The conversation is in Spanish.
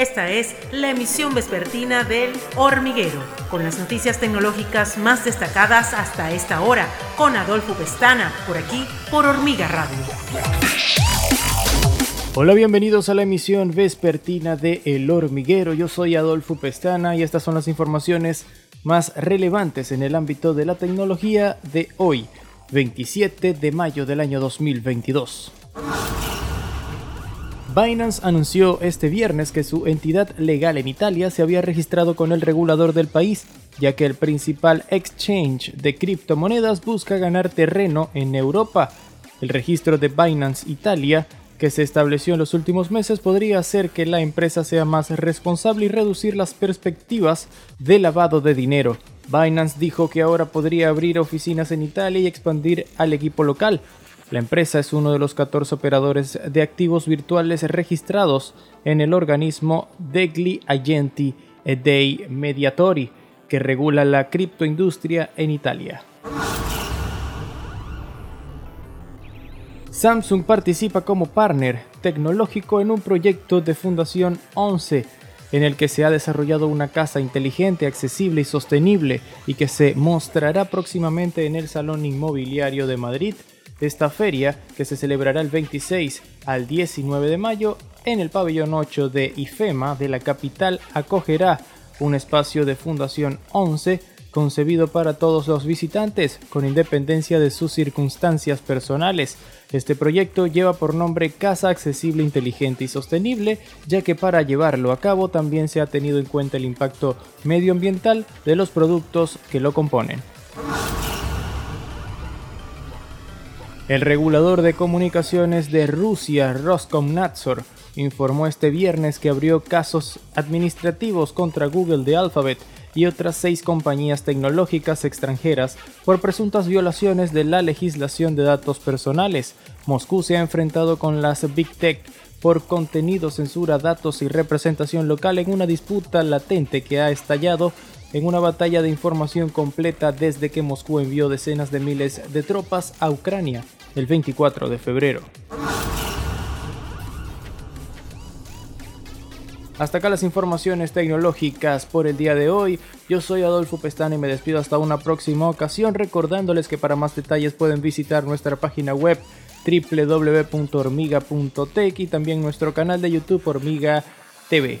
Esta es la emisión vespertina del Hormiguero, con las noticias tecnológicas más destacadas hasta esta hora, con Adolfo Pestana, por aquí, por Hormiga Radio. Hola, bienvenidos a la emisión vespertina de El Hormiguero. Yo soy Adolfo Pestana y estas son las informaciones más relevantes en el ámbito de la tecnología de hoy, 27 de mayo del año 2022. Binance anunció este viernes que su entidad legal en Italia se había registrado con el regulador del país, ya que el principal exchange de criptomonedas busca ganar terreno en Europa. El registro de Binance Italia, que se estableció en los últimos meses, podría hacer que la empresa sea más responsable y reducir las perspectivas de lavado de dinero. Binance dijo que ahora podría abrir oficinas en Italia y expandir al equipo local, la empresa es uno de los 14 operadores de activos virtuales registrados en el organismo Degli Agenti dei Mediatori, que regula la criptoindustria en Italia. Samsung participa como partner tecnológico en un proyecto de Fundación 11 en el que se ha desarrollado una casa inteligente, accesible y sostenible y que se mostrará próximamente en el Salón Inmobiliario de Madrid esta feria, que se celebrará el 26 al 19 de mayo en el pabellón 8 de IFEMA de la capital, acogerá un espacio de Fundación 11 concebido para todos los visitantes, con independencia de sus circunstancias personales. Este proyecto lleva por nombre Casa Accesible, Inteligente y Sostenible, ya que para llevarlo a cabo también se ha tenido en cuenta el impacto medioambiental de los productos que lo componen. El regulador de comunicaciones de Rusia, Roskomnadzor, informó este viernes que abrió casos administrativos contra Google de Alphabet y otras seis compañías tecnológicas extranjeras por presuntas violaciones de la legislación de datos personales. Moscú se ha enfrentado con las Big Tech por contenido, censura, datos y representación local en una disputa latente que ha estallado en una batalla de información completa desde que Moscú envió decenas de miles de tropas a Ucrania el 24 de febrero. Hasta acá las informaciones tecnológicas por el día de hoy. Yo soy Adolfo Pestana y me despido hasta una próxima ocasión recordándoles que para más detalles pueden visitar nuestra página web www.hormiga.tech y también nuestro canal de YouTube Hormiga TV.